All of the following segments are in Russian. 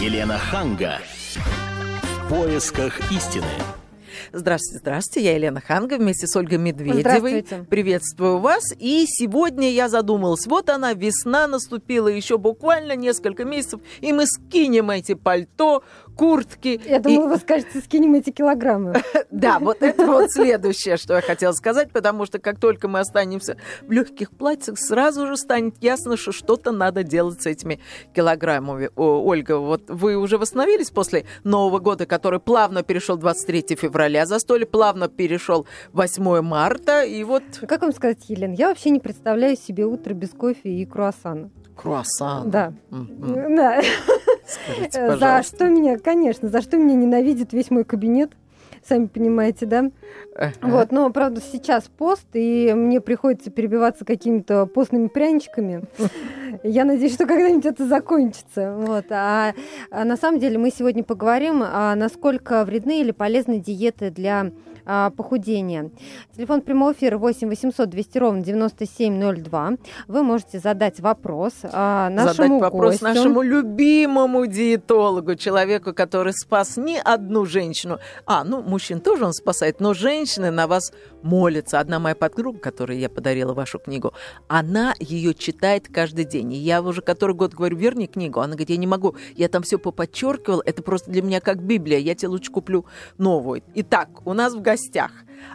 Елена Ханга. В поисках истины. Здравствуйте, здравствуйте. Я Елена Ханга вместе с Ольгой Медведевой. Приветствую вас. И сегодня я задумалась, вот она, весна наступила, еще буквально несколько месяцев, и мы скинем эти пальто, куртки. Я думала, и... вы скажете, скинем эти килограммы. Да, вот это вот следующее, что я хотела сказать, потому что как только мы останемся в легких платьях, сразу же станет ясно, что что-то надо делать с этими килограммами. Ольга, вот вы уже восстановились после Нового года, который плавно перешел 23 февраля, застолье плавно перешел 8 марта, и вот... Как вам сказать, Елена, я вообще не представляю себе утро без кофе и круассана. Круассан. Да. Mm-hmm. да. Скажите, за что меня, конечно, за что меня ненавидит весь мой кабинет сами понимаете, да? Вот, но, правда, сейчас пост, и мне приходится перебиваться какими-то постными пряничками. Я надеюсь, что когда-нибудь это закончится. Вот. А, а на самом деле мы сегодня поговорим, а насколько вредны или полезны диеты для а, похудения. Телефон прямого эфира 8 800 200 ровно 9702. Вы можете задать вопрос а, нашему Задать вопрос гостю. нашему любимому диетологу, человеку, который спас не одну женщину. А, ну, мужчин тоже он спасает, но женщины на вас молятся. Одна моя подруга, которой я подарила вашу книгу, она ее читает каждый день. И я уже который год говорю, верни книгу. Она говорит, я не могу, я там все поподчеркивал, это просто для меня как Библия, я тебе лучше куплю новую. Итак, у нас в гостях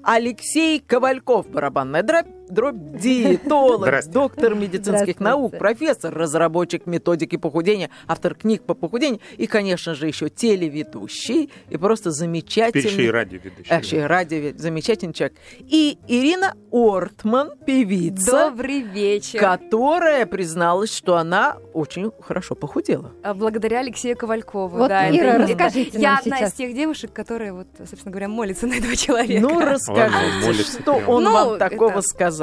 Алексей Ковальков, барабанная дробь, дробь диетолог, доктор медицинских наук, профессор, разработчик методики похудения, автор книг по похудению и, конечно же, еще телеведущий и просто замечательный... Теперь еще и радиоведущий. А, еще и радио, замечательный человек. И Ирина Ортман, певица. Добрый вечер. Которая призналась, что она очень хорошо похудела. А благодаря Алексею Ковалькову. Вот, да, Ира, это, расскажите Я нам одна сейчас. из тех девушек, которые, вот, собственно говоря, молятся на этого человека. Ну, расскажите, Ладно, что прям. он Ну, вам такого это- сказал?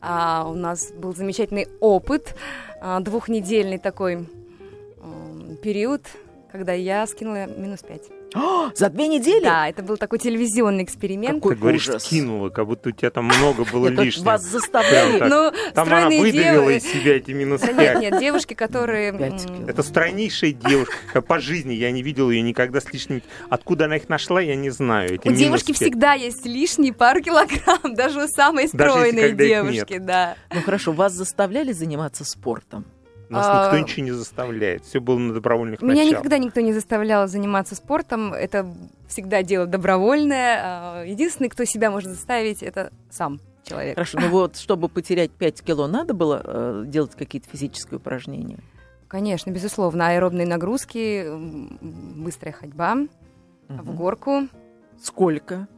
А, у нас был замечательный опыт, а, двухнедельный такой период, когда я скинула минус 5. О, за две недели? Да, это был такой телевизионный эксперимент. Какой Ты говоришь, ужас. скинула, как будто у тебя там много было лишнего. вас заставляли. Ну, Там она стройные выдавила из себя эти минус Да нет, 5. нет, девушки, которые... Это стройнейшая девушка по жизни. Я не видел ее никогда с лишним. Откуда она их нашла, я не знаю. У девушки 5. всегда есть лишние пару килограмм, даже у самой стройной девушки, нет. да. Ну хорошо, вас заставляли заниматься спортом? Нас А, никто ничего не заставляет. Все было на добровольных Меня началах. никогда никто не заставлял заниматься спортом. Это всегда дело добровольное. А, Единственный, кто себя может заставить, это сам человек. Хорошо, ну вот, чтобы потерять 5 кило, надо было э, делать какие-то физические упражнения? Конечно, безусловно. Аэробные нагрузки, быстрая ходьба в Мгм. горку Сколько?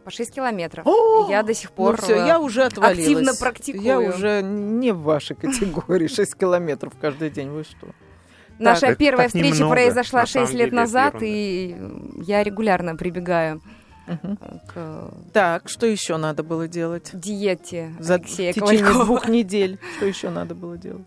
По 6 километров. О, я до сих пор ну все, э, я уже отвалилась. активно практикую. Я уже не в вашей категории. 6 километров каждый день, вы что? Наша Так, первая так встреча немного, произошла на 6 самом лет деле, назад, и я регулярно прибегаю Мгм. к Так, что еще надо было делать? диете За в Алексея течение Ковалькова. двух недель. Что еще надо было делать?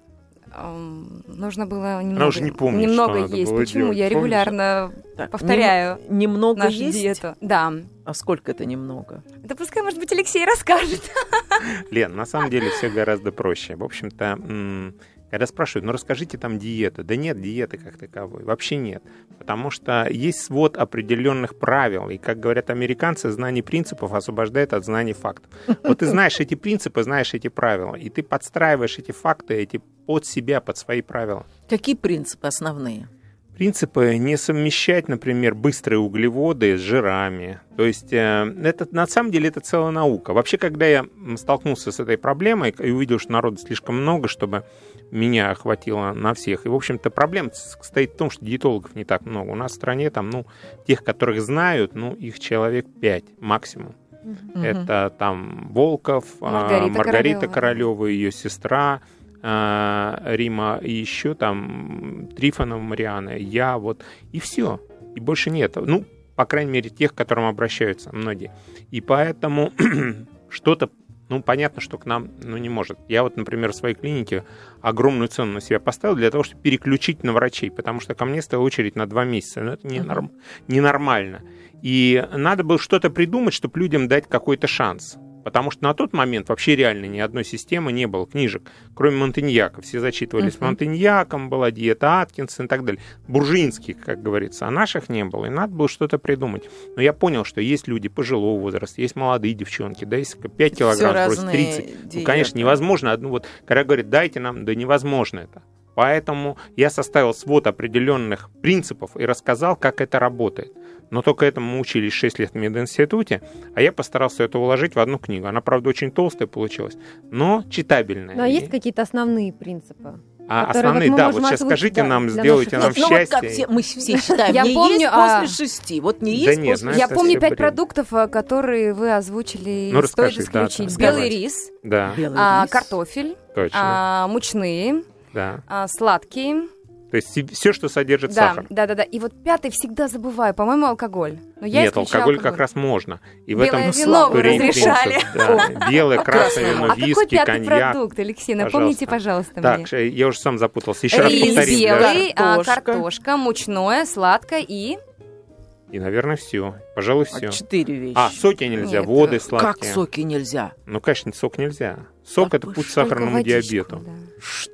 Нужно было немного, уже не помнит, немного что есть. было Почему? делать, Я помнишь? регулярно Так, повторяю нем- немного нашу есть? диету. Да. А сколько это немного? Да пускай, может быть, Алексей расскажет. Лен, на самом деле все гораздо проще. В общем-то, м, когда спрашивают, ну расскажите там диету. Да нет диеты как таковой, вообще нет. Потому что есть свод определенных правил. И, как говорят американцы, знание принципов освобождает от знаний фактов. Вот ты знаешь эти принципы, знаешь эти правила, и ты подстраиваешь эти факты эти под себя, под свои правила. Какие принципы основные? Принципы не совмещать, например, быстрые углеводы с жирами. То есть э, это на самом деле это целая наука. Вообще, когда я столкнулся с этой проблемой и увидел, что народу слишком много, чтобы меня охватило на всех. И, в общем-то, проблема с- стоит в том, что диетологов не так много. У нас в стране там, ну, тех, которых знают, ну, их человек 5 максимум. Мгм. Это там Волков, а, Маргарита Маргарита Королёва. Королева, ее сестра а, Рима, и еще там Трифонова Мариана, я вот, и все. И больше нет. Ну, по крайней мере, тех, к которым обращаются многие. И поэтому что-то, ну, понятно, что к нам, ну, не может. Я вот, например, в своей клинике огромную цену на себя поставил для того, чтобы переключить на врачей, потому что ко мне стояла очередь на два месяца. Ну, это не Мгм. норм- ненормально. И надо было что-то придумать, чтобы людям дать какой-то шанс. Потому что на тот момент вообще реально ни одной системы не было книжек, кроме Монтеньяка. Все зачитывались uh-huh. Монтеньяком, была диета Аткинсон и так далее. Буржинских, как говорится, а наших не было, и надо было что-то придумать. Но я понял, что есть люди пожилого возраста, есть молодые девчонки, да, если 5 килограмм сбросить, 30. Диеты. Ну, конечно, невозможно. Одну вот, когда говорят, дайте нам, да невозможно это. Поэтому я составил свод определенных принципов и рассказал, как это работает. Но только этому мы учились 6 лет в мединституте, а я постарался это уложить в одну книгу. Она, правда, очень толстая получилась, но читабельная. Ну, а есть какие-то основные принципы? А основные, вот да, вот сейчас скажите да, нам, сделайте нам счастье. Ну, вот как все, мы все считаем, я не помню, есть а... после шести, вот не есть да нет, после... Я помню пять продуктов, а, которые вы озвучили, ну, стоит исключить. Да, Белый рис, да. Белый а, рис. картофель, Точно. А, мучные, да. а, сладкие, то есть все, что содержит да, сахар. Да, да, да. И вот пятый всегда забываю, по-моему, алкоголь. Но я Нет, алкоголь, алкоголь как раз можно. И Белое в этом вино вы разрешали. Да, белое, красное вино, а виски, какой пятый коньяк. продукт, Алексей, напомните, пожалуйста, так, мне. я уже сам запутался. Еще Рис раз повторим. белый, да. картошка. картошка, мучное, сладкое и... И, наверное, все. Пожалуй, все. А четыре вещи. А, соки нельзя, Нет, воды сладкие. Как соки нельзя? Ну, конечно, сок нельзя. Сок так это путь к сахарному водичку, диабету. Да.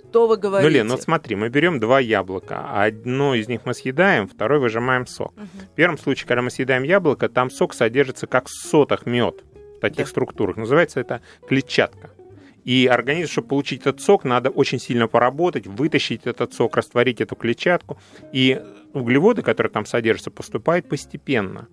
Что вы говорите? Ну, Лен, ну смотри, мы берем два яблока. Одно из них мы съедаем, второй выжимаем сок. Угу. В первом случае, когда мы съедаем яблоко, там сок содержится как в сотах мед в таких да. структурах. Называется это клетчатка. И организм, чтобы получить этот сок, надо очень сильно поработать, вытащить этот сок, растворить эту клетчатку. И углеводы, которые там содержатся, поступают постепенно.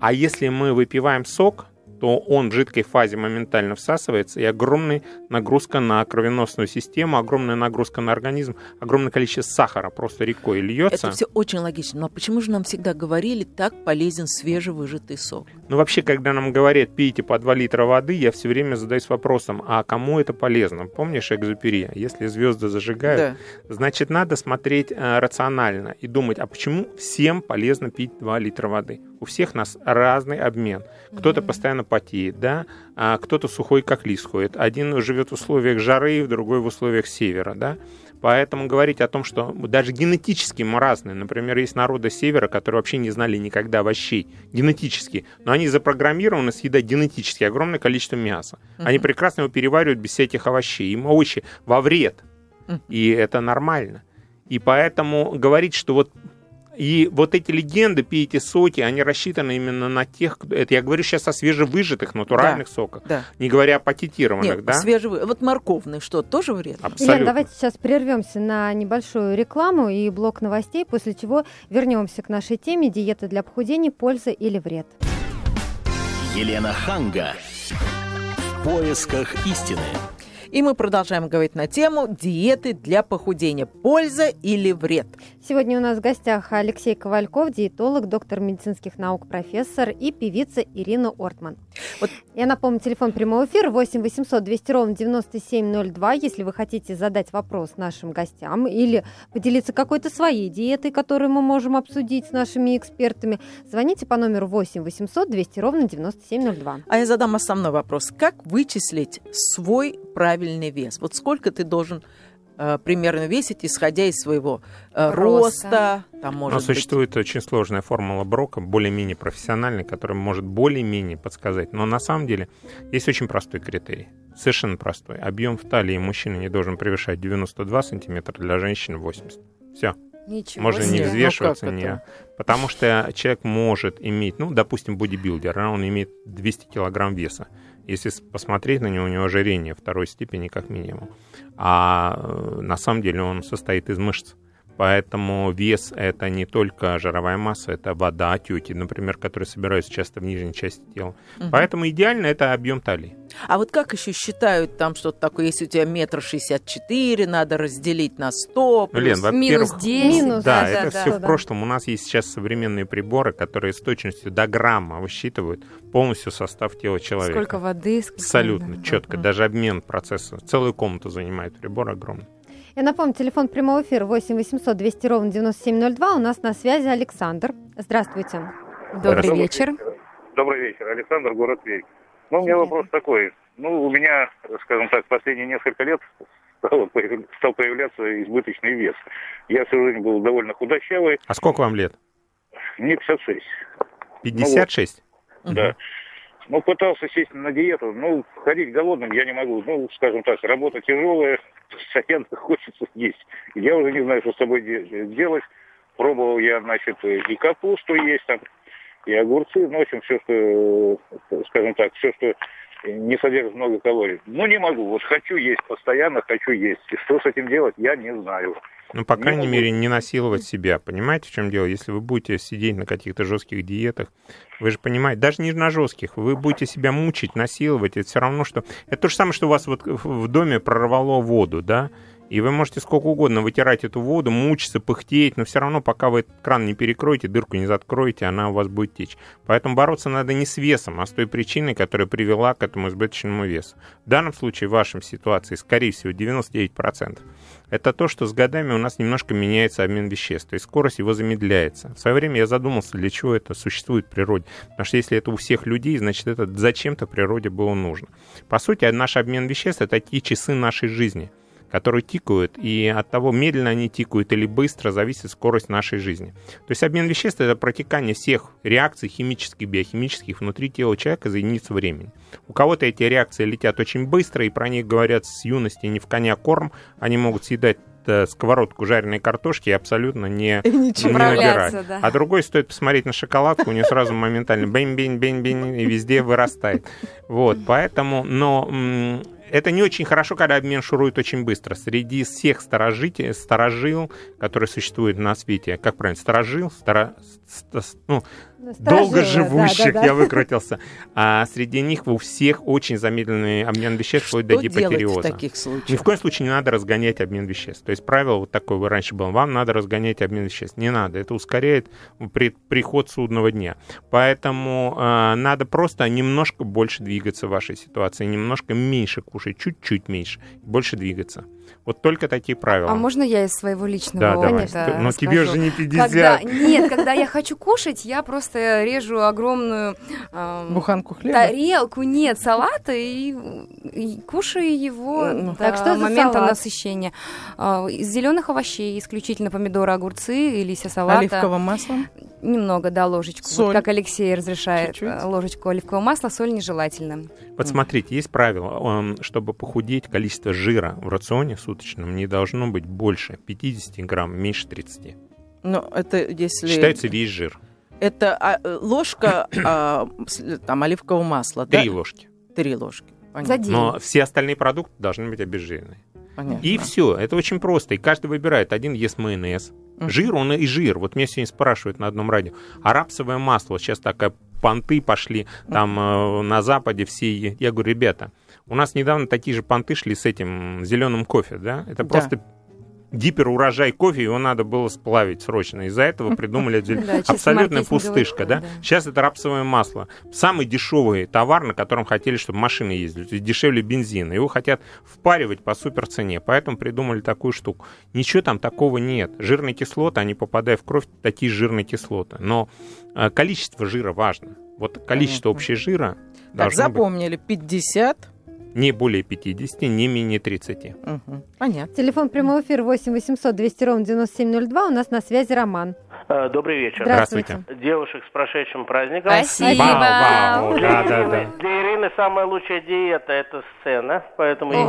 А если мы выпиваем сок, то он в жидкой фазе моментально всасывается, и огромная нагрузка на кровеносную систему, огромная нагрузка на организм, огромное количество сахара просто рекой льется. Это все очень логично. Но почему же нам всегда говорили, так полезен свежевыжатый сок? Ну, вообще, когда нам говорят, пейте по 2 литра воды, я все время задаюсь вопросом, а кому это полезно? Помнишь Экзупери? Если звезды зажигают, да. значит, надо смотреть э, рационально и думать, а почему всем полезно пить 2 литра воды? У всех нас разный обмен. Кто-то mm-hmm. постоянно потеет, да, а кто-то сухой, как лист ходит. Один живет в условиях жары, другой в условиях севера, да. Поэтому говорить о том, что даже генетически мы разные. Например, есть народы севера, которые вообще не знали никогда овощей генетически, но они запрограммированы съедать генетически огромное количество мяса. Uh-huh. Они прекрасно его переваривают без всяких овощей. Им овощи во вред. Uh-huh. И это нормально. И поэтому говорить, что вот и вот эти легенды, пейте соки, они рассчитаны именно на тех, это я говорю сейчас о свежевыжатых натуральных да, соках, да. не говоря о пакетированных, Нет, да? Свежевы... Вот морковный что, тоже вредно? Абсолютно. Елена, давайте сейчас прервемся на небольшую рекламу и блок новостей, после чего вернемся к нашей теме диета для похудения, польза или вред. Елена Ханга. В поисках истины. И мы продолжаем говорить на тему диеты для похудения. Польза или вред? Сегодня у нас в гостях Алексей Ковальков, диетолог, доктор медицинских наук, профессор и певица Ирина Ортман. Вот. Я напомню, телефон прямого эфира 8 800 200 ровно 9702, если вы хотите задать вопрос нашим гостям или поделиться какой-то своей диетой, которую мы можем обсудить с нашими экспертами, звоните по номеру 8 800 200 ровно 9702. А я задам основной вопрос. Как вычислить свой правильный вес? Вот сколько ты должен э, примерно весить, исходя из своего э, роста. роста там, может Но существует быть... очень сложная формула Брока, более-менее профессиональная, которая может более-менее подсказать. Но на самом деле есть очень простой критерий. Совершенно простой. Объем в талии мужчины не должен превышать 92 сантиметра, для женщины 80. Все. Ничего Можно себе. не взвешиваться, ну, не... потому что человек может иметь, ну, допустим, бодибилдер, он имеет 200 килограмм веса. Если посмотреть на него, у него ожирение второй степени как минимум. А э, на самом деле он состоит из мышц. Поэтому вес – это не только жировая масса, это вода, отеки, например, которые собираются часто в нижней части тела. Угу. Поэтому идеально это объем талии. А вот как еще считают там что-то такое, если у тебя метр шестьдесят четыре, надо разделить на сто, плюс... Лен, минус десять. Да, да, это да, все да, в прошлом. У нас есть сейчас современные приборы, которые с точностью до грамма высчитывают полностью состав тела человека. Сколько воды, сколько... Абсолютно, да. четко. Даже обмен процесса. Целую комнату занимает прибор огромный. Я напомню, телефон прямого эфира 8 800 200 ровно 9702. У нас на связи Александр. Здравствуйте. Добрый вечер. Добрый вечер. Александр, город Тверь. Ну, у меня вопрос такой. Ну, у меня, скажем так, последние несколько лет стал, стал появляться избыточный вес. Я всю жизнь был довольно худощавый. А сколько вам лет? Мне 56. 56? Ну, вот. Да. Ну, пытался сесть на диету, ну, ходить голодным я не могу. Ну, скажем так, работа тяжелая, постоянно хочется есть. Я уже не знаю, что с собой делать. Пробовал я, значит, и капусту есть там, и огурцы, ну, в общем, все, что, скажем так, все, что не содержит много калорий. Ну, не могу. Вот хочу есть постоянно, хочу есть. И что с этим делать, я не знаю. Ну, по крайней не мере, не насиловать себя. Понимаете, в чем дело? Если вы будете сидеть на каких-то жестких диетах, вы же понимаете, даже не на жестких, вы будете себя мучить, насиловать, это все равно, что... Это то же самое, что у вас вот в доме прорвало воду, да? И вы можете сколько угодно вытирать эту воду, мучиться, пыхтеть, но все равно, пока вы этот кран не перекроете, дырку не закроете, она у вас будет течь. Поэтому бороться надо не с весом, а с той причиной, которая привела к этому избыточному весу. В данном случае, в вашем ситуации, скорее всего, 99%. Это то, что с годами у нас немножко меняется обмен веществ, то есть скорость его замедляется. В свое время я задумался, для чего это существует в природе. Потому что если это у всех людей, значит, это зачем-то природе было нужно. По сути, наш обмен веществ — это такие часы нашей жизни — которые тикают, и от того, медленно они тикают или быстро, зависит скорость нашей жизни. То есть обмен веществ — это протекание всех реакций химических, биохимических внутри тела человека за единицу времени. У кого-то эти реакции летят очень быстро, и про них говорят с юности не в коня корм, они могут съедать э, сковородку жареной картошки и абсолютно не, не набирать. Да. А другой стоит посмотреть на шоколадку, у нее сразу моментально бень-бень-бень-бень и везде вырастает. Вот, поэтому, но это не очень хорошо, когда обмен шурует очень быстро. Среди всех сторожителей, сторожил, которые существуют на свете, как правильно, сторожил, стора, ну, долго живущих, да, да, да. я выкрутился. А среди них у всех очень замедленный обмен веществ вплоть до гипотериоза. в таких случаях? Ни в коем случае не надо разгонять обмен веществ. То есть правило вот такое вы раньше было, вам надо разгонять обмен веществ. Не надо, это ускоряет при, приход судного дня. Поэтому э, надо просто немножко больше двигаться в вашей ситуации, немножко меньше кушать, чуть-чуть меньше, больше двигаться. Вот только такие правила. А можно я из своего личного да, опыта давай. Но скажу? тебе уже не 50. Когда, нет, когда я хочу кушать, я просто режу огромную э, буханку хлеба, тарелку, нет, салата и, и кушаю его ну, до так что момента салат? насыщения. Э, из зеленых овощей исключительно помидоры, огурцы и листья салата. Оливковым маслом? Немного, да, ложечку. Соль. Вот как Алексей разрешает Чуть-чуть. Э, ложечку оливкового масла, соль нежелательно. Вот смотрите, есть правило, чтобы похудеть, количество жира в рационе суточном не должно быть больше 50 грамм, меньше 30. Ну, это если... Считается весь жир. Это а, ложка а, там, оливкового масла, Три да? ложки. Три ложки. Понятно. За день. Но все остальные продукты должны быть обезжиренные. Понятно. И все, это очень просто. И каждый выбирает. Один ест майонез. Жир, он и жир. Вот меня сегодня спрашивают на одном радио. А рапсовое масло, сейчас такая понты пошли, там э, на Западе все. Я говорю, ребята, у нас недавно такие же понты шли с этим зеленым кофе, да? Это да. просто гиперурожай кофе, его надо было сплавить срочно. Из-за этого придумали абсолютная пустышка. Да? Сейчас это рапсовое масло. Самый дешевый товар, на котором хотели, чтобы машины ездили. Дешевле бензина. Его хотят впаривать по супер цене. Поэтому придумали такую штуку. Ничего там такого нет. Жирные кислоты, они попадая в кровь, такие жирные кислоты. Но э, количество жира важно. Вот количество общего жира так, запомнили, быть... 50 не более 50, не менее 30. Угу. Понятно. Телефон прямого эфира 8 800 200 ровно 9702. У нас на связи Роман. Э, добрый вечер. Здравствуйте. Девушек с прошедшим праздником. Спасибо. Вау, вау. Для, да, Ирины, да, да. для Ирины самая лучшая диета – это сцена, поэтому не,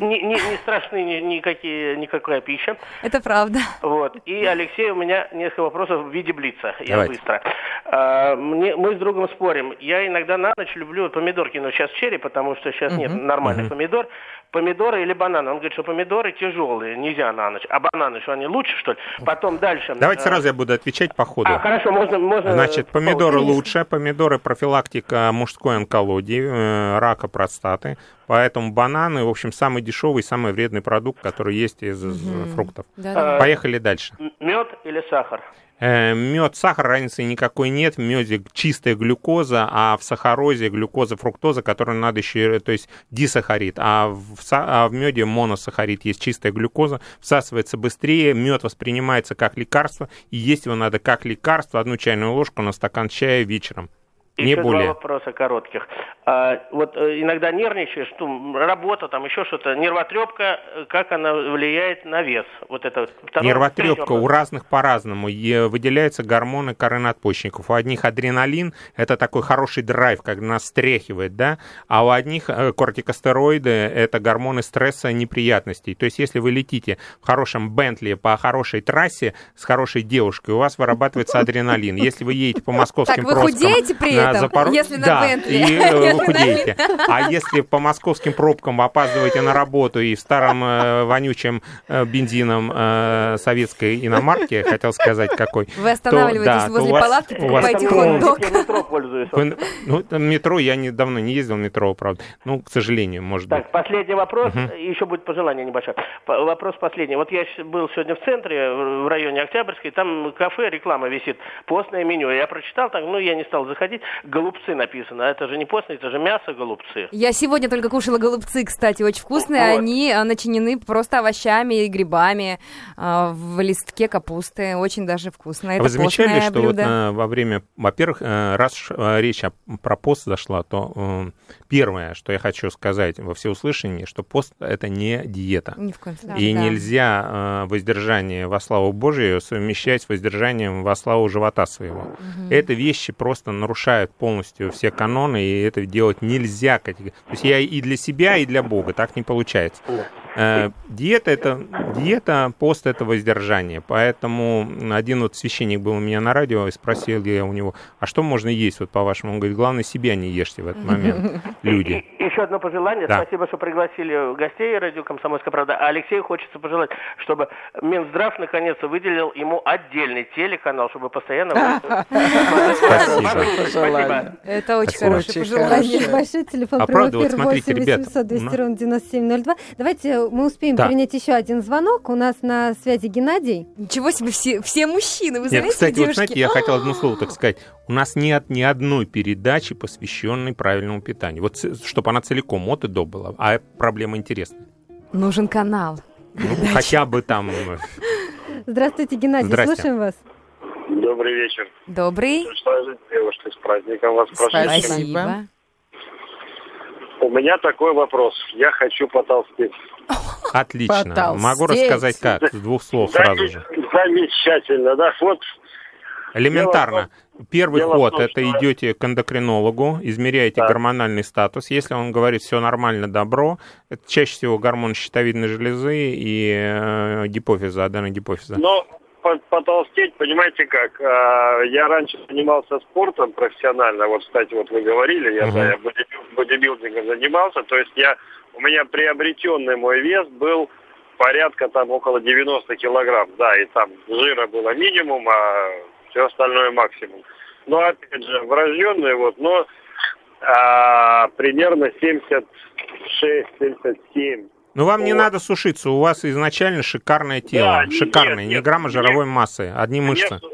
не, не, не страшны ни, никакие, никакая пища. Это правда. Вот. И, Алексей, у меня несколько вопросов в виде блица. Я Давайте. быстро. А, мне, мы с другом спорим. Я иногда на ночь люблю помидорки, но сейчас черри, потому что сейчас угу. нет нормальных угу. помидор помидоры или бананы. Он говорит, что помидоры тяжелые, нельзя на ночь. А бананы, что они лучше, что ли? Потом дальше. Давайте э, сразу я буду отвечать по ходу. А, хорошо, можно... можно Значит, помидоры лучше, помидоры профилактика мужской онкологии, э, рака простаты. Поэтому бананы, в общем, самый дешевый, самый вредный продукт, который есть из угу. фруктов. Да-да. Поехали дальше. Мед или сахар? Э, мед, сахар, разницы никакой нет. В меде чистая глюкоза, а в сахарозе глюкоза, фруктоза, которую надо еще, то есть дисахарид. А в, а в меде моносахарид есть чистая глюкоза, всасывается быстрее, мед воспринимается как лекарство, и есть его надо как лекарство, одну чайную ложку на стакан чая вечером. Не Еще более. два вопроса коротких. А, вот э, иногда нервничаешь, что работа, там еще что-то, нервотрепка, э, как она влияет на вес? Вот это второй, Нервотрепка у разных по-разному. Выделяются гормоны коры надпочечников. У одних адреналин, это такой хороший драйв, когда нас стряхивает, да, а у одних э, кортикостероиды, это гормоны стресса и неприятностей. То есть если вы летите в хорошем Бентли по хорошей трассе с хорошей девушкой, у вас вырабатывается адреналин. Если вы едете по московским так, вы худеете при этом, Запор... если на да, Бентли. и э, худеете. А если по московским пробкам опаздываете на работу и в старом э, вонючем э, бензином э, советской иномарки, хотел сказать какой. Вы останавливаетесь то, да, возле вас, палатки, покупаете хот-дог. ну, метро, я недавно не ездил метро, правда. Ну, к сожалению, может так, быть. последний вопрос, угу. еще будет пожелание небольшое. Вопрос последний. Вот я был сегодня в центре, в районе Октябрьской, там кафе, реклама висит, постное меню. Я прочитал, так, ну, я не стал заходить, голубцы написано. А это же не постное, это же мясо голубцы. Я сегодня только кушала голубцы, кстати, очень вкусные. Вот. Они а, начинены просто овощами и грибами а, в листке капусты. Очень даже вкусно. Это Вы замечали, что блюдо. вот на, во время, во-первых, э, раз э, речь о, про пост зашла, то э, первое, что я хочу сказать во всеуслышании, что пост это не диета. Ни в коем случае. И да. нельзя воздержание во славу Божию совмещать с воздержанием во славу живота своего. Угу. Это вещи просто нарушают полностью все каноны, и это делать нельзя. То есть я и для себя, и для Бога. Так не получается. Э, диета это диета, пост это воздержание. Поэтому один вот священник был у меня на радио и спросил я у него, а что можно есть вот по-вашему? Он говорит, главное себя не ешьте в этот момент, люди. Еще одно пожелание. Да. Спасибо, что пригласили гостей радио «Комсомольская правда». А Алексею хочется пожелать, чтобы Минздрав наконец-то выделил ему отдельный телеканал, чтобы постоянно... Спасибо. Это очень хорошее пожелание. Большой телефон эфир 8 800 200 ровно 9702. Давайте мы успеем Да. принять еще один звонок. У нас на связи Геннадий. Ничего себе, все, все мужчины, вы Нет, знаете, кстати, вот девушки. знаете, я хотел одно слово так сказать. У нас нет ни одной передачи, посвященной правильному питанию. Вот чтобы она целиком от и до была. А проблема интересная. Нужен канал. Ну, хотя бы там... э, Здравствуйте, Геннадий, Здрасте. слушаем вас. Добрый вечер. Добрый. Девушка, с праздником вас прошу. Спасибо. У меня такой вопрос. Я хочу потолстеть. Отлично. Потолстеть. Могу рассказать как, с двух слов сразу же. Замечательно, да. Вот Элементарно. Первый дело ход том, это что- идете к эндокринологу, измеряете Так. гормональный статус. Если он говорит все нормально, добро, это чаще всего гормон щитовидной железы и э, гипофиза, аденогипофиза. Но потолстеть, понимаете как, а, я раньше занимался спортом профессионально, вот, кстати, вот вы говорили, я, Мгм. да, я бодибил- бодибилдингом занимался, то есть я, у меня приобретенный мой вес был порядка там около 90 килограмм, да, и там жира было минимум, а все остальное максимум. Но, опять же, врожденный вот, но а, примерно 76-77 Ну, вам не Вот. надо сушиться, у вас изначально шикарное тело. Да, нет, шикарное, нет, ни грамма нет. жировой массы, одни Мне мышцы. су-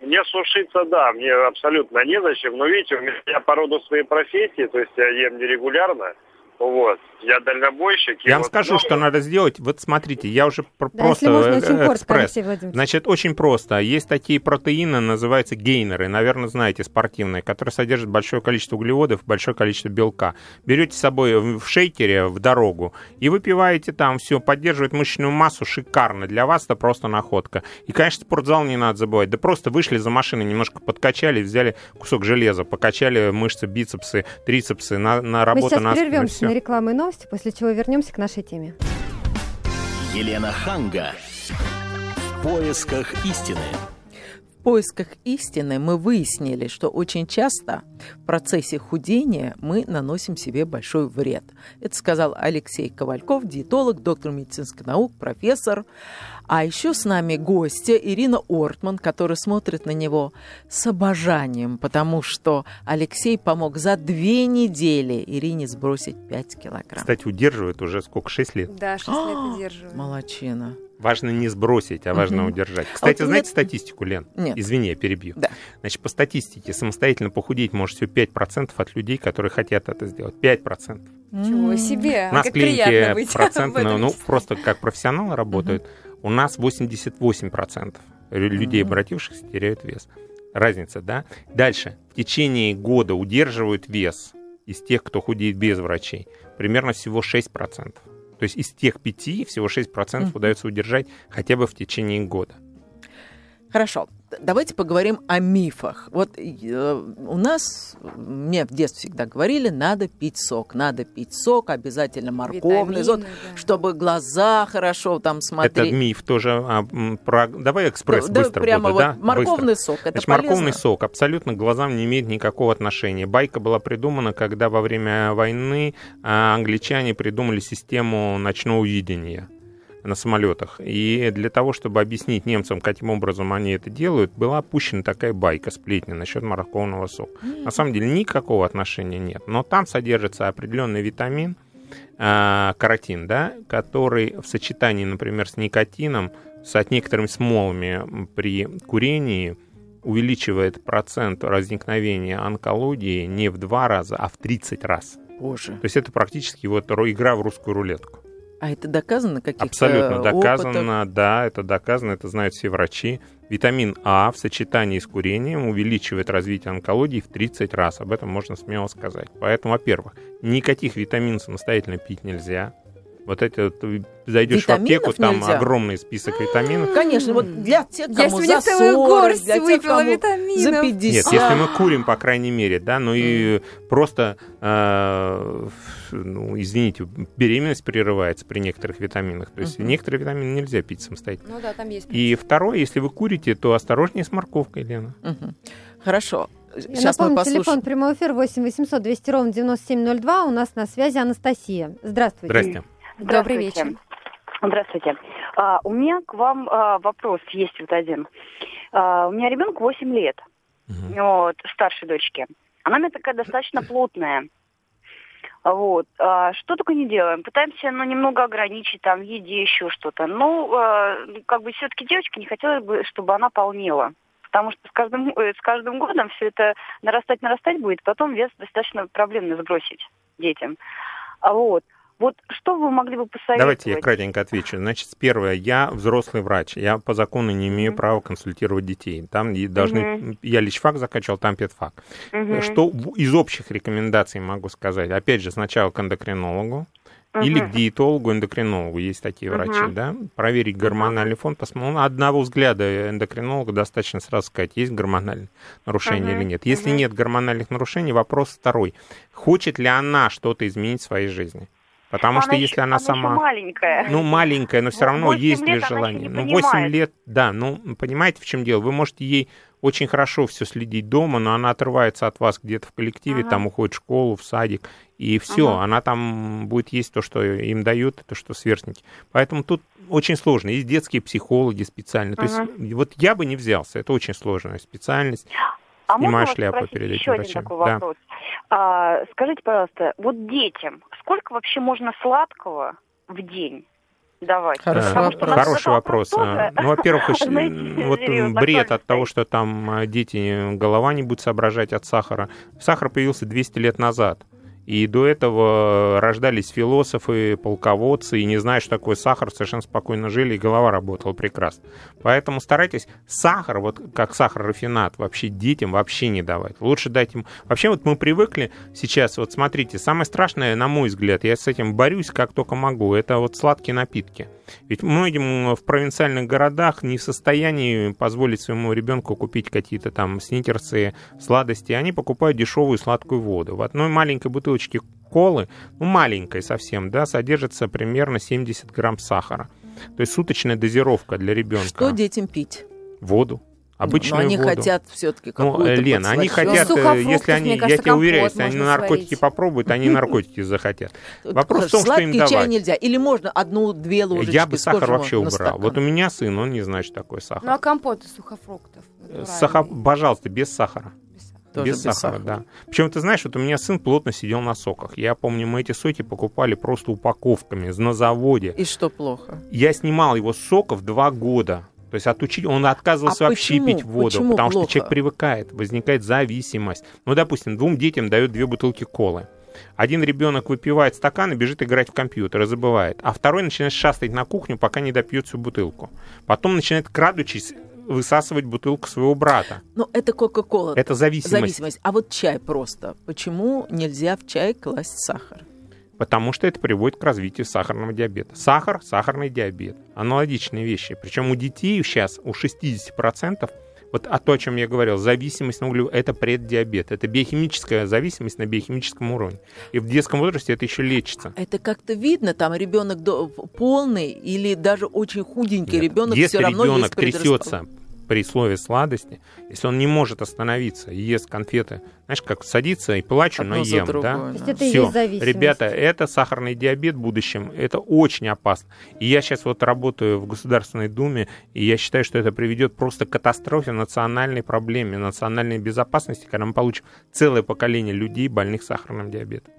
Мне сушиться, да, мне абсолютно незачем. Но видите, у меня по роду своей профессии, то есть я ем нерегулярно, вот, я дальнобойщик. Я вам вот скажу, много- что надо сделать. Вот смотрите, я уже Да, просто если можно, э, очень коротко, экспресс. Алексей. Значит, очень просто. Есть такие протеины, называются гейнеры, наверное, знаете, спортивные, которые содержат большое количество углеводов, большое количество белка. Берете с собой в шейкере в дорогу и выпиваете там все, поддерживает мышечную массу, шикарно. Для вас это просто находка. И, конечно, спортзал не надо забывать. Да просто вышли за машиной, немножко подкачали, взяли кусок железа, покачали мышцы, бицепсы, трицепсы, на, на Мы работу сейчас на прервемся всё. На рекламу и новости, после чего вернемся к нашей теме. Елена Ханга. В поисках истины. В поисках истины мы выяснили, что очень часто в процессе худения мы наносим себе большой вред. Это сказал Алексей Ковальков, диетолог, доктор медицинских наук, профессор. А еще с нами гостья Ирина Ортман, которая смотрит на него с обожанием, потому что Алексей помог за две недели Ирине сбросить 5 килограмм. Кстати, удерживает уже сколько, 6 лет. Да, 6 лет удерживаю. Молодчина. Важно не сбросить, а важно Мгм. удержать. Кстати, вот знаете нет- статистику, Лен? Нет. Извини, я перебью. Да. Значит, по статистике самостоятельно похудеть может всего 5% от людей, которые хотят это сделать. 5%. Ничего себе. У нас как приятно быть этом ну, просто как профессионалы работают, у нас 88% лю- людей, обратившихся, теряют вес. Разница, да? Дальше. В течение года удерживают вес из тех, кто худеет без врачей, примерно всего 6%. То есть из тех пяти всего 6% mm-hmm. удается удержать хотя бы в течение года. Хорошо давайте поговорим о мифах. Вот э, у нас, мне в детстве всегда говорили, надо пить сок, надо пить сок, обязательно морковный сок, да. чтобы глаза хорошо там смотреть. Это миф тоже. А, про... Давай экспресс да, быстро прямо буду, вот да? Морковный быстро. сок, это Значит, полезно? Морковный сок абсолютно к глазам не имеет никакого отношения. Байка была придумана, когда во время войны а, англичане придумали систему ночного видения на самолетах. И для того, чтобы объяснить немцам, каким образом они это делают, была опущена такая байка, сплетня насчет морковного сока. На самом деле никакого отношения нет. Но там содержится определенный витамин, э, каротин, да, который в сочетании, например, с никотином, с некоторыми смолами при курении увеличивает процент возникновения онкологии не в два раза, а в 30 раз. Боже. То есть это практически вот игра в русскую рулетку. А это доказано каких-то Абсолютно доказано, опытах? да, это доказано, это знают все врачи. Витамин А в сочетании с курением увеличивает развитие онкологии в 30 раз. Об этом можно смело сказать. Поэтому, во-первых, никаких витаминов самостоятельно пить нельзя. Вот это вот, зайдешь Витаминов в аптеку, там нельзя? огромный список витаминов. Конечно, вот для тех, кому Я за 40, для тех, кому витаминов. за 50. Нет, если мы курим, по крайней мере, да, ну и просто, э, ну, извините, беременность прерывается при некоторых витаминах. То есть некоторые витамины нельзя пить самостоятельно. Ну да, там есть. И второе, если вы курите, то осторожнее с морковкой, Лена. Хорошо. Сейчас Я напомню, мы послуш... телефон прямой эфир 8 800 200 ровно 9702. У нас на связи Анастасия. Здравствуйте. Здрасте. Добрый вечер. Здравствуйте. А, у меня к вам а, вопрос есть вот один. А, у меня ребенку 8 лет, угу. вот, старшей дочке. Она у меня такая достаточно плотная. Вот. А, что только не делаем. Пытаемся, ну, немного ограничить там в еде, еще что-то. Ну, а, как бы все-таки девочка не хотела бы, чтобы она полнела. Потому что с каждым, э, с каждым годом все это нарастать, нарастать будет, потом вес достаточно проблемно сбросить детям. А вот. Вот что вы могли бы посоветовать? Давайте я кратенько отвечу. Значит, первое, я взрослый врач, я по закону не имею mm-hmm. права консультировать детей. Там должны, mm-hmm. я личфак закачал, там педфак. Mm-hmm. Что из общих рекомендаций могу сказать? Опять же, сначала к эндокринологу. Или к диетологу, эндокринологу, есть такие врачи, uh-huh. да, проверить гормональный фон, посмотреть. Ну, одного взгляда эндокринолога достаточно сразу сказать, есть гормональные нарушения uh-huh. или нет. Если uh-huh. нет гормональных нарушений, вопрос второй. Хочет ли она что-то изменить в своей жизни? Потому она что еще, если она, она сама... маленькая. Ну, маленькая, но все равно есть ли желание. Ну, 8 лет, да, ну, понимаете, в чем дело? Вы можете ей очень хорошо все следить дома, но она отрывается от вас где-то в коллективе, ага. там уходит в школу, в садик, и все, ага. она там будет есть то, что им дают, то, что сверстники. Поэтому тут очень сложно. Есть детские психологи специально. Ага. То есть вот я бы не взялся, это очень сложная специальность. А Снимаю шляпу перед этим еще врачом. Один такой вопрос. Да. А, скажите, пожалуйста, вот детям сколько вообще можно сладкого в день? давать. Хороший Потому вопрос. Хороший вопрос. Тоже, ну, во-первых, вот бред от того, что там а, дети голова не будет соображать от сахара. Сахар появился 200 лет назад. И до этого рождались философы, полководцы, и не зная, что такое сахар, совершенно спокойно жили, и голова работала прекрасно. Поэтому старайтесь сахар, вот как сахар-рафинат, вообще детям вообще не давать. Лучше дать им... Вообще вот мы привыкли сейчас, вот смотрите, самое страшное, на мой взгляд, я с этим борюсь как только могу, это вот сладкие напитки. Ведь многим в провинциальных городах не в состоянии позволить своему ребенку купить какие-то там сникерсы, сладости. Они покупают дешевую сладкую воду. В одной маленькой бутылочке колы, ну маленькой совсем, да, содержится примерно 70 грамм сахара. То есть суточная дозировка для ребенка. Что детям пить? Воду обычную Но они воду. хотят все-таки ну, какую-то Ну, Лена, они хотят, э, если они, кажется, я тебе уверяю, если они наркотики сварить. попробуют, они наркотики захотят. Вопрос в том, что им давать. чай нельзя. Или можно одну-две ложечки Я бы сахар вообще убрал. Вот у меня сын, он не знает, что такое сахар. Ну, а компот из сухофруктов? Сахар, пожалуйста, без сахара. Тоже без, без сахара, сахара, да. Причем, ты знаешь, вот у меня сын плотно сидел на соках. Я помню, мы эти соки покупали просто упаковками на заводе. И что плохо? Я снимал его соков два года. То есть отучить, он отказывался а вообще почему? пить воду, почему потому плохо? что человек привыкает, возникает зависимость. Ну, допустим, двум детям дают две бутылки колы. Один ребенок выпивает стакан и бежит играть в компьютер и забывает. А второй начинает шастать на кухню, пока не допьет всю бутылку. Потом начинает, крадучись, высасывать бутылку своего брата. Ну, это Кока-Кола. Это зависимость. Зависимость. А вот чай просто. Почему нельзя в чай класть сахар? Потому что это приводит к развитию сахарного диабета. Сахар, сахарный диабет. Аналогичные вещи. Причем у детей сейчас у 60% вот о том, о чем я говорил, зависимость на углеводы, это преддиабет. Это биохимическая зависимость на биохимическом уровне. И в детском возрасте это еще лечится. Это как-то видно, там ребенок полный или даже очень худенький ребенок все равно ребенок трясется при слове сладости, если он не может остановиться и ест конфеты, знаешь, как садится и плачу, Одно но ем, другое, да? То есть это Все, ребята, это сахарный диабет в будущем, это очень опасно. И я сейчас вот работаю в Государственной Думе, и я считаю, что это приведет просто к катастрофе национальной проблеме, национальной безопасности, когда мы получим целое поколение людей, больных сахарным диабетом.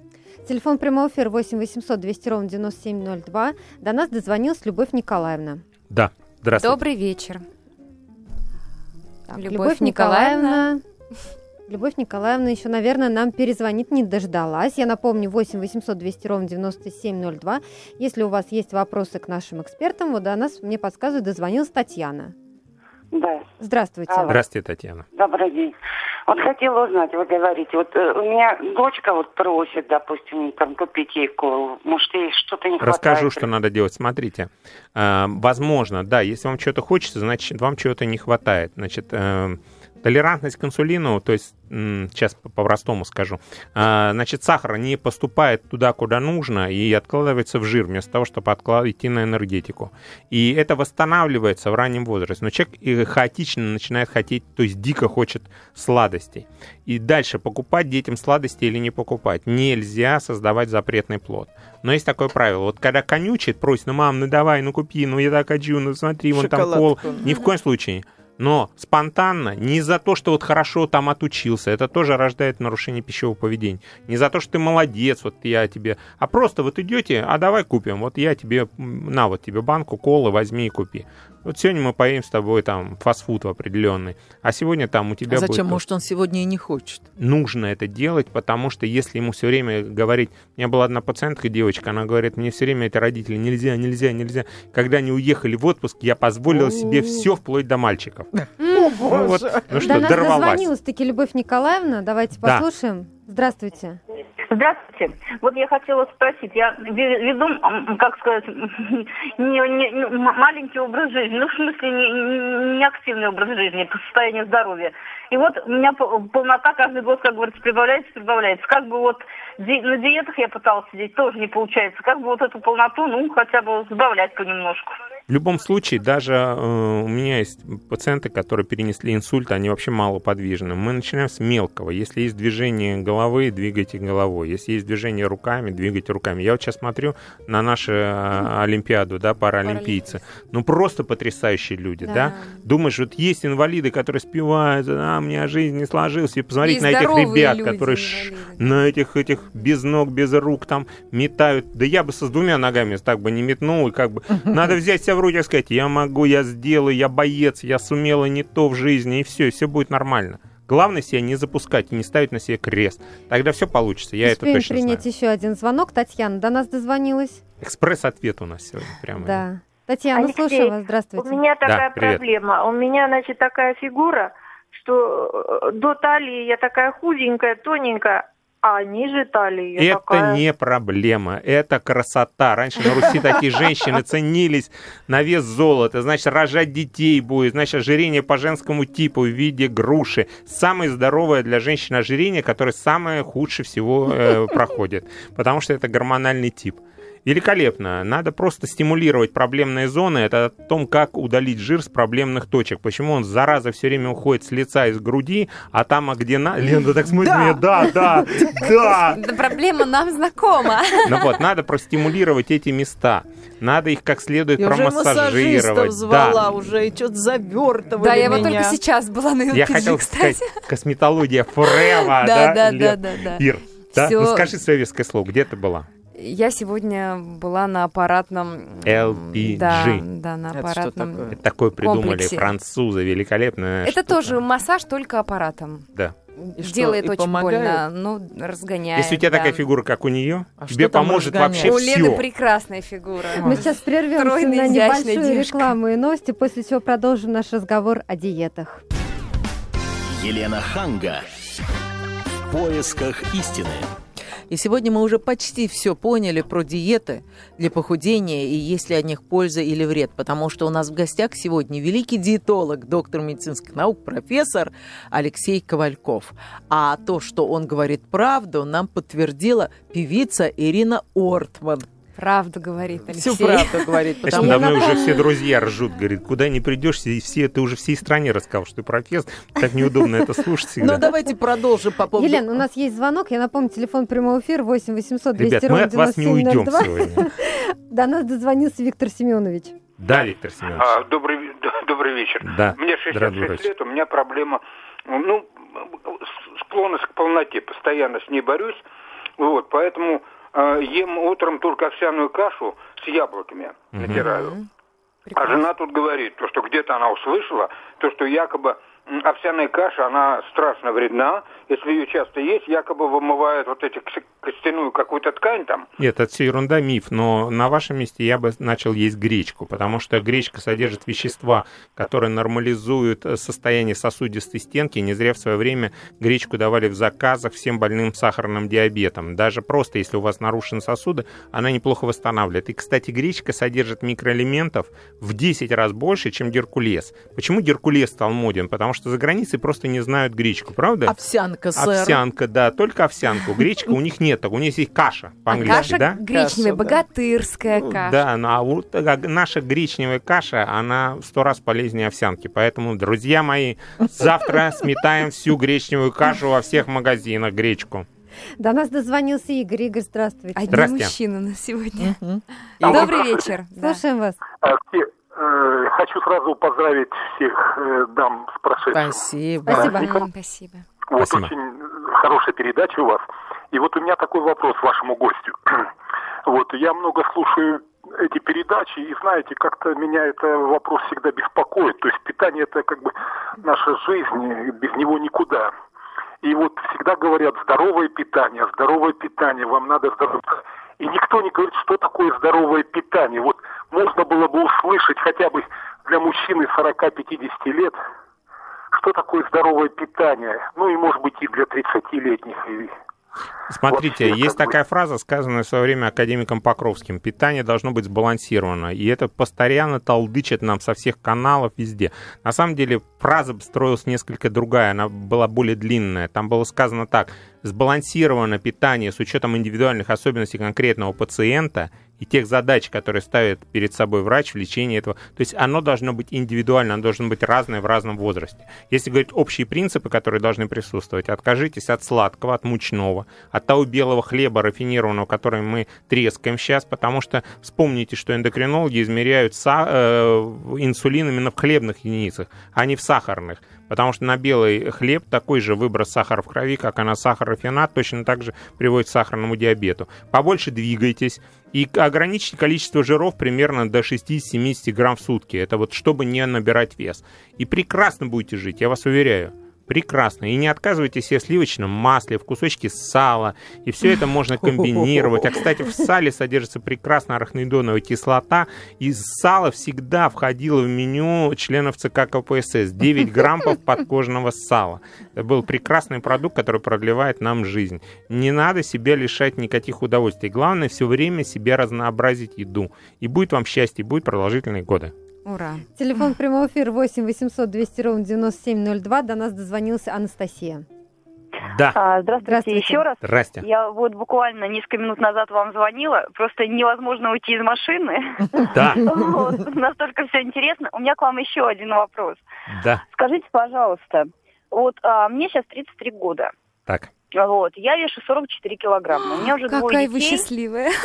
Телефон прямого эфира 8 800 200 ровно 9702. До нас дозвонилась Любовь Николаевна. Да, здравствуйте. Добрый вечер. Так, Любовь, Любовь Николаевна. Николаевна. Любовь Николаевна еще, наверное, нам перезвонит, не дождалась. Я напомню, 8 800 200 ровно 9702. Если у вас есть вопросы к нашим экспертам, вот до нас, мне подсказывает, дозвонилась Татьяна. Да. Здравствуйте. Алло. Здравствуйте, Татьяна. Добрый день. Вот хотела узнать, вы говорите, вот э, у меня дочка вот просит, допустим, там купить ей колу, может, ей что-то не хватает. Расскажу, что надо делать. Смотрите, э, возможно, да, если вам что-то хочется, значит, вам чего-то не хватает. Значит, э, Толерантность к инсулину, то есть, сейчас по-простому скажу, а, значит, сахар не поступает туда, куда нужно, и откладывается в жир, вместо того, чтобы идти на энергетику. И это восстанавливается в раннем возрасте. Но человек хаотично начинает хотеть, то есть дико хочет сладостей. И дальше, покупать детям сладости или не покупать. Нельзя создавать запретный плод. Но есть такое правило. Вот когда конючит, просит, ну, мам, ну давай, ну купи, ну я так хочу, ну смотри, вон там кол. Ни в коем случае но спонтанно, не за то, что вот хорошо там отучился, это тоже рождает нарушение пищевого поведения, не за то, что ты молодец, вот я тебе, а просто вот идете, а давай купим, вот я тебе, на вот тебе банку колы возьми и купи. Вот сегодня мы поедем с тобой там фастфуд определенный, а сегодня там у тебя а зачем? Будет... Может, он сегодня и не хочет? Нужно это делать, потому что если ему все время говорить... У меня была одна пациентка, девочка, она говорит, мне все время эти родители нельзя, нельзя, нельзя. Когда они уехали в отпуск, я позволила себе все, вплоть до мальчиков. Ну вот, ну что, дорвалась. дозвонилась-таки Любовь Николаевна, давайте послушаем. Здравствуйте. Здравствуйте. Вот я хотела спросить, я веду, как сказать, не, не, маленький образ жизни, ну, в смысле, не, не активный образ жизни, по состоянию здоровья. И вот у меня полнота каждый год, как говорится, прибавляется, прибавляется. Как бы вот на диетах я пыталась сидеть, тоже не получается. Как бы вот эту полноту, ну, хотя бы сбавлять понемножку. В любом случае, даже э, у меня есть пациенты, которые перенесли инсульт, они вообще малоподвижны. Мы начинаем с мелкого. Если есть движение головы, двигайте головой. Если есть движение руками, двигайте руками. Я вот сейчас смотрю на нашу э, Олимпиаду, да, паралимпийцы. Ну, просто потрясающие люди, да. да? Думаешь, вот есть инвалиды, которые спевают, а, у меня жизнь не сложилась. И посмотрите и на этих ребят, люди, которые ш, на этих, этих без ног, без рук там метают. Да я бы со с двумя ногами так бы не метнул, и как бы надо взять себя в руки и сказать, я могу, я сделаю, я боец, я сумела не то в жизни, и все, и все будет нормально. Главное себя не запускать и не ставить на себе крест. Тогда все получится, я Успеем это точно принять знаю. еще один звонок. Татьяна до нас дозвонилась. Экспресс-ответ у нас сегодня прямо. Да. Татьяна, Алексей, слушаю вас, здравствуйте. У меня такая да, привет. проблема. У меня, значит, такая фигура, что э, до талии я такая худенькая, тоненькая, а ниже талии Это такая... не проблема, это красота. Раньше на Руси такие женщины ценились на вес золота. Значит, рожать детей будет. Значит, ожирение по женскому типу в виде груши. Самое здоровое для женщины ожирение, которое самое худше всего э, проходит. Потому что это гормональный тип великолепно. Надо просто стимулировать проблемные зоны. Это о том, как удалить жир с проблемных точек. Почему он, зараза, все время уходит с лица из груди, а там, а где на... Лена, так смотри да. да, да, да. Проблема нам знакома. Ну вот, надо простимулировать эти места. Надо их как следует я промассажировать. Уже звала, да. уже и что-то завертывали Да, я меня. вот только сейчас была на LPG, Я хотел кстати. сказать, косметология forever, да? Да, да, да, да. Ир, да? Ну скажи советское слово, где ты была? Я сегодня была на аппаратном... LPG. Да, да на аппаратном Это такое? Это такое придумали комплексе. французы, великолепно. Это тоже массаж, только аппаратом. Да. и делает что, и очень помогает? больно, но разгоняет. Если у тебя да. такая фигура, как у нее, а тебе поможет вообще у все. У Лены прекрасная фигура. Мы сейчас прервемся Стройная, на небольшую девушка. рекламу и новости, после чего продолжим наш разговор о диетах. Елена Ханга. В поисках истины. И сегодня мы уже почти все поняли про диеты для похудения и есть ли от них польза или вред, потому что у нас в гостях сегодня великий диетолог, доктор медицинских наук, профессор Алексей Ковальков. А то, что он говорит правду, нам подтвердила певица Ирина Ортман. Правду говорит Алексей. Всю правду говорит. Потому... Давно напомню... уже все друзья ржут, говорит, куда не придешь, и все, ты уже всей стране рассказал, что ты профессор, так неудобно это слушать всегда. Ну, давайте продолжим по поводу... Елена, у нас есть звонок, я напомню, телефон прямого эфира 8 800 200 Ребят, мы от вас не уйдем сегодня. До нас дозвонился Виктор Семенович. Да, Виктор Семенович. А, добрый, добрый вечер. Да. Мне 66 лет, у меня проблема, ну, склонность к полноте, постоянно с ней борюсь, вот, поэтому ем утром только овсяную кашу с яблоками, угу. натираю. Прекрасно. А жена тут говорит, то, что где-то она услышала, то, что якобы овсяная каша, она страшно вредна. Если ее часто есть, якобы вымывает вот эти костяную какую-то ткань там. Нет, это все ерунда, миф. Но на вашем месте я бы начал есть гречку, потому что гречка содержит вещества, которые нормализуют э, состояние сосудистой стенки. Не зря в свое время гречку давали в заказах всем больным сахарным диабетом. Даже просто, если у вас нарушены сосуды, она неплохо восстанавливает. И, кстати, гречка содержит микроэлементов в 10 раз больше, чем геркулес. Почему геркулес стал моден? Потому что за границей просто не знают гречку, правда? Овсянка, сэр. Овсянка, да, только овсянку. Гречка у них нет, у них есть каша по-английски, а каша да? гречневая, богатырская ну, каша. Да, ну, а вот наша гречневая каша, она в сто раз полезнее овсянки. Поэтому, друзья мои, завтра сметаем всю гречневую кашу во всех магазинах, гречку. До нас дозвонился Игорь. Игорь, здравствуйте. Один здравствуйте. мужчина на сегодня. Добрый вечер. Слушаем вас. А, Э, хочу сразу поздравить всех э, дам с прошедшим. Спасибо. Спасибо. Спасибо. Вот Спасибо. очень хорошая передача у вас. И вот у меня такой вопрос вашему гостю. Вот я много слушаю эти передачи, и знаете, как-то меня это вопрос всегда беспокоит. То есть питание это как бы наша жизнь, без него никуда. И вот всегда говорят здоровое питание, здоровое питание, вам надо здоровое и никто не говорит, что такое здоровое питание. Вот можно было бы услышать хотя бы для мужчины 40-50 лет, что такое здоровое питание. Ну и, может быть, и для 30-летних. Смотрите, вот, есть такая фраза, сказанная в свое время академиком Покровским. Питание должно быть сбалансировано. И это постоянно толдычит нам со всех каналов везде. На самом деле фраза строилась несколько другая, она была более длинная. Там было сказано так. Сбалансированное питание с учетом индивидуальных особенностей конкретного пациента и тех задач, которые ставит перед собой врач в лечении этого. То есть оно должно быть индивидуально, оно должно быть разное в разном возрасте. Если говорить общие принципы, которые должны присутствовать, откажитесь от сладкого, от мучного, от того белого хлеба рафинированного, который мы трескаем сейчас, потому что вспомните, что эндокринологи измеряют са- э, инсулин именно в хлебных единицах, а не в сахарных потому что на белый хлеб такой же выброс сахара в крови, как и на сахарофенат, точно так же приводит к сахарному диабету. Побольше двигайтесь и ограничьте количество жиров примерно до 60-70 грамм в сутки. Это вот чтобы не набирать вес. И прекрасно будете жить, я вас уверяю прекрасно. И не отказывайтесь себе в сливочном масле, в кусочке сала. И все это можно комбинировать. А, кстати, в сале содержится прекрасная арахнидоновая кислота. И сало всегда входило в меню членов ЦК КПСС. 9 граммов подкожного сала. Это был прекрасный продукт, который продлевает нам жизнь. Не надо себя лишать никаких удовольствий. Главное все время себе разнообразить еду. И будет вам счастье, будет продолжительные годы. Ура. Телефон прямого эфира 8 800 200 ровно 9702. До нас дозвонился Анастасия. Да. А, здравствуйте, здравствуйте еще раз. Здрасте. Я вот буквально несколько минут назад вам звонила. Просто невозможно уйти из машины. Да. Настолько все интересно. У меня к вам еще один вопрос. Да. Скажите, пожалуйста, вот а, мне сейчас 33 года. Так. Вот, я вешу 44 килограмма. У меня уже Какая двое вы детей. счастливая.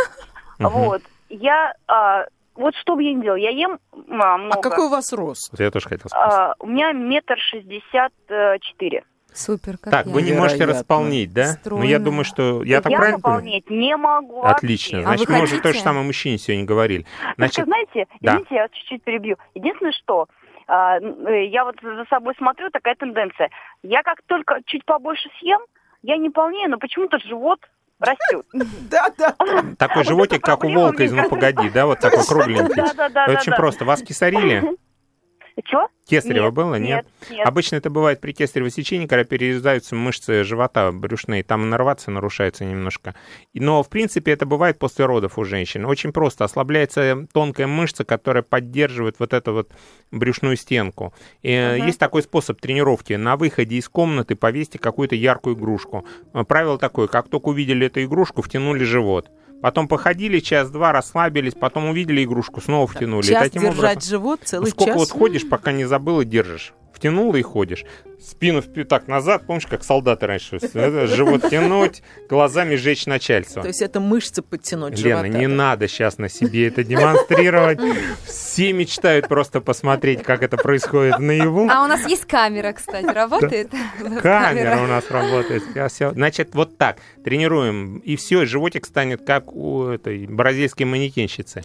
Вот, я а, вот что бы я ни делала, я ем а, много. А какой у вас рост? Вот я тоже хотел спросить. А, у меня метр шестьдесят четыре. Супер, как Так, я. вы не можете располнить, да? Стройно. Ну, я думаю, что... Я, так я правильно располнять не могу Отлично. вообще. Значит, а мы уже то же самое мужчине сегодня говорили. Значит, Только, знаете, да. извините, я чуть-чуть перебью. Единственное, что А, я вот за собой смотрю, такая тенденция. Я как только чуть побольше съем, я не полнею, но почему-то живот растет. Да, да. Такой животик, как у волка из «Ну, погоди», да, вот такой кругленький. Да, да, да. Очень просто. Вас кисарили? Чего? Кесарево нет, было? Нет? нет? Нет. Обычно это бывает при кесарево сечении, когда перерезаются мышцы живота брюшные, там нарваться нарушается немножко. Но, в принципе, это бывает после родов у женщин. Очень просто. Ослабляется тонкая мышца, которая поддерживает вот эту вот брюшную стенку. И uh-huh. Есть такой способ тренировки. На выходе из комнаты повесьте какую-то яркую игрушку. Правило такое, как только увидели эту игрушку, втянули живот. Потом походили час-два, расслабились, потом увидели игрушку, снова втянули. Час и таким держать образом, живот целый ну, сколько час? вот ходишь, пока не забыл и держишь втянул и ходишь. Спину так назад, помнишь, как солдаты раньше. Живот тянуть, глазами жечь начальство. То есть это мышцы подтянуть Лена, живота. не надо сейчас на себе это демонстрировать. Все мечтают просто посмотреть, как это происходит наяву. А у нас есть камера, кстати, работает? Камера у нас работает. Значит, вот так. Тренируем. И все, животик станет как у этой бразильской манекенщицы.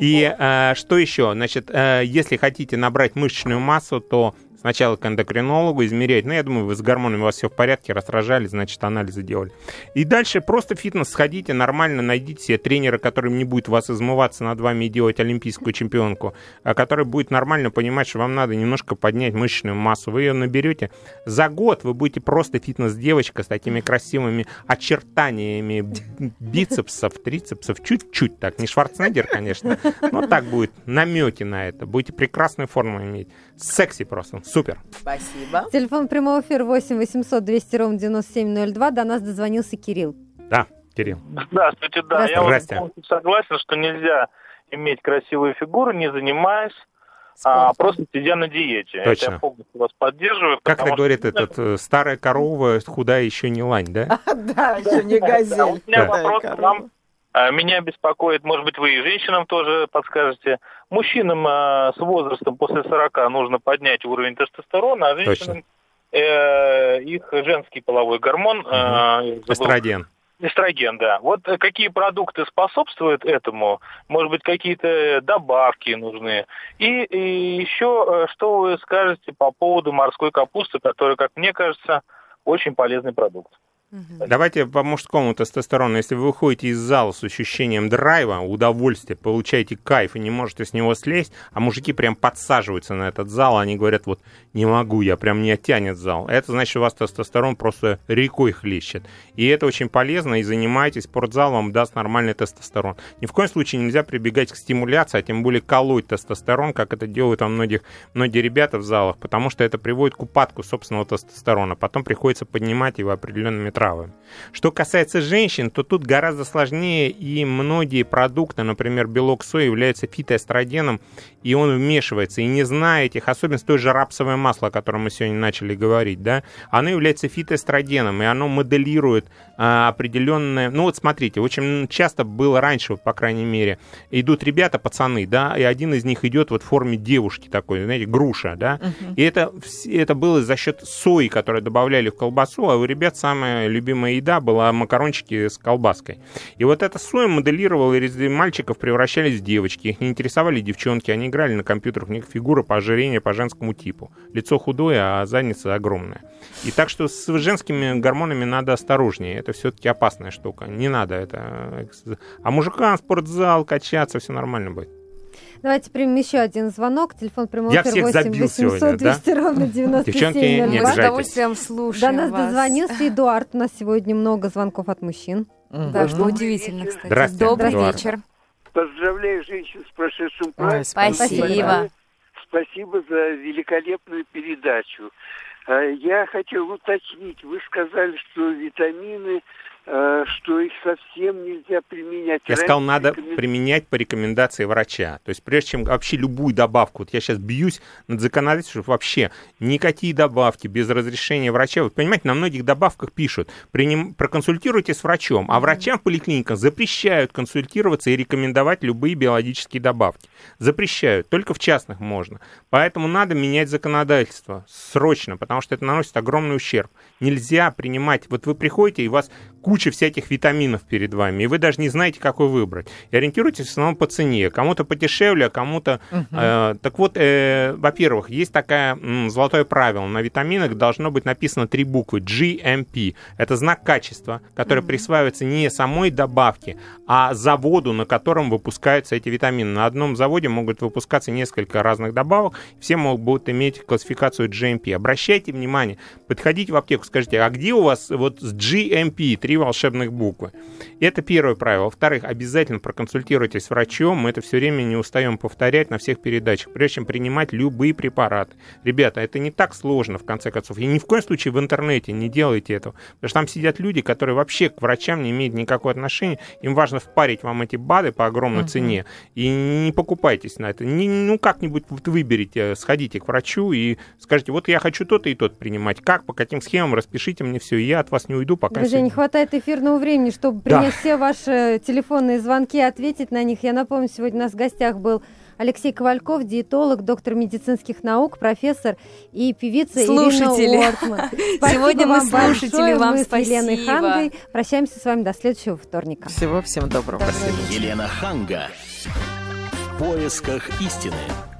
И а, что еще? Значит, а, если хотите набрать мышечную массу, то сначала к эндокринологу, измерять. Ну, я думаю, вы с гормонами у вас все в порядке, расражали, значит, анализы делали. И дальше просто фитнес сходите, нормально найдите себе тренера, который не будет вас измываться над вами и делать олимпийскую чемпионку, а который будет нормально понимать, что вам надо немножко поднять мышечную массу. Вы ее наберете. За год вы будете просто фитнес-девочка с такими красивыми очертаниями бицепсов, трицепсов, чуть-чуть так. Не Шварценеггер, конечно, но так будет намеки на это. Будете прекрасную форму иметь. Секси просто. Супер. Спасибо. Телефон прямого эфира 8 800 200 ровно 9702. До нас дозвонился Кирилл. Да, Кирилл. Здравствуйте, да. Я вот согласен, что нельзя иметь красивую фигуру, не занимаясь а просто сидя на диете. Точно. Это я полностью вас поддерживаю. Как это говорит этот э, старая корова, худая еще не лань, да? Да, еще не газель. У меня вопрос к вам меня беспокоит, может быть, вы и женщинам тоже подскажете. Мужчинам э, с возрастом после 40 нужно поднять уровень тестостерона, а женщинам э, их женский половой гормон... Э, Эстроген. Эстроген, да. Вот э, какие продукты способствуют этому? Может быть, какие-то добавки нужны? И, и еще, э, что вы скажете по поводу морской капусты, которая, как мне кажется, очень полезный продукт? Давайте по мужскому тестостерону. Если вы выходите из зала с ощущением драйва, удовольствия, получаете кайф и не можете с него слезть, а мужики прям подсаживаются на этот зал, они говорят, вот не могу, я прям не оттянет зал. Это значит, у вас тестостерон просто рекой хлещет. И это очень полезно, и занимайтесь, спортзал вам даст нормальный тестостерон. Ни в коем случае нельзя прибегать к стимуляции, а тем более колоть тестостерон, как это делают там многих, многие ребята в залах, потому что это приводит к упадку собственного тестостерона. Потом приходится поднимать его определенными травами. Что касается женщин, то тут гораздо сложнее, и многие продукты, например, белок сои является фитоэстрогеном, и он вмешивается. И не зная этих особенностей, той же рапсовое масло, о котором мы сегодня начали говорить, да, оно является фитоэстрогеном, и оно моделирует а, определенное... Ну вот смотрите, очень часто было раньше, вот, по крайней мере, идут ребята, пацаны, да, и один из них идет вот в форме девушки такой, знаете, груша, да, uh-huh. и это, это было за счет сои, которую добавляли в колбасу, а у ребят самая любимая еда была макарончики с колбаской. И вот эта соя моделировала, и мальчиков превращались в девочки. Их не интересовали девчонки, они играли на компьютерах, у них фигура по ожирению по женскому типу. Лицо худое, а задница огромная. И так что с женскими гормонами надо осторожнее. Это все-таки опасная штука. Не надо это. А мужикам спортзал, качаться, все нормально будет. Давайте примем еще один звонок. Телефон прямого Я всех 8 800 сегодня, 200 да? ровно 97 Девчонки, не Мы с удовольствием слушаем До нас вас. дозвонился Эдуард. У нас сегодня много звонков от мужчин. Да, что удивительно, кстати. Здравствуйте, Добрый Эдуард. вечер. Поздравляю женщин с прошедшим праздником. Спасибо. Спасибо за великолепную передачу. Э, я хотел уточнить, вы сказали, что витамины что их совсем нельзя применять. Я сказал, надо применять по рекомендации врача. То есть прежде чем вообще любую добавку, вот я сейчас бьюсь над законодательством, что вообще никакие добавки без разрешения врача. Вы понимаете, на многих добавках пишут, приним, проконсультируйтесь с врачом, а врачам в поликлиниках запрещают консультироваться и рекомендовать любые биологические добавки. Запрещают, только в частных можно. Поэтому надо менять законодательство срочно, потому что это наносит огромный ущерб. Нельзя принимать, вот вы приходите, и у вас куча всяких витаминов перед вами, и вы даже не знаете, какой выбрать. И ориентируйтесь в основном по цене. Кому-то подешевле, а кому-то... Угу. Э, так вот, э, во-первых, есть такое м, золотое правило. На витаминах должно быть написано три буквы GMP. Это знак качества, который угу. присваивается не самой добавке, а заводу, на котором выпускаются эти витамины. На одном заводе могут выпускаться несколько разных добавок, все могут иметь классификацию GMP. Обращайте внимание, подходите в аптеку, скажите, а где у вас вот с GMP, три волшебных буквы? Это первое правило. Во-вторых, обязательно проконсультируйтесь с врачом, мы это все время не устаем повторять на всех передачах, прежде чем принимать любые препараты. Ребята, это не так сложно, в конце концов. И ни в коем случае в интернете не делайте этого, потому что там сидят люди, которые вообще к врачам не имеют никакого отношения, им важно впарить вам эти БАДы по огромной uh-huh. цене, и не покупайтесь на это. Не, ну, как-нибудь выберите, сходите к врачу и скажите, вот я хочу то-то и тот принимать. Как, по каким схемам, распишите мне все, и я от вас не уйду, пока... Друзья, не хватает эфирного времени, чтобы принять да. все ваши телефонные звонки и ответить на них. Я напомню, сегодня у нас в гостях был Алексей Ковальков, диетолог, доктор медицинских наук, профессор и певица Слушатели. Ирина Уортман. Сегодня мы слушатели, вам мы спасибо. с Еленой Хангой прощаемся с вами до следующего вторника. Всего всем доброго. Елена Ханга. В поисках истины.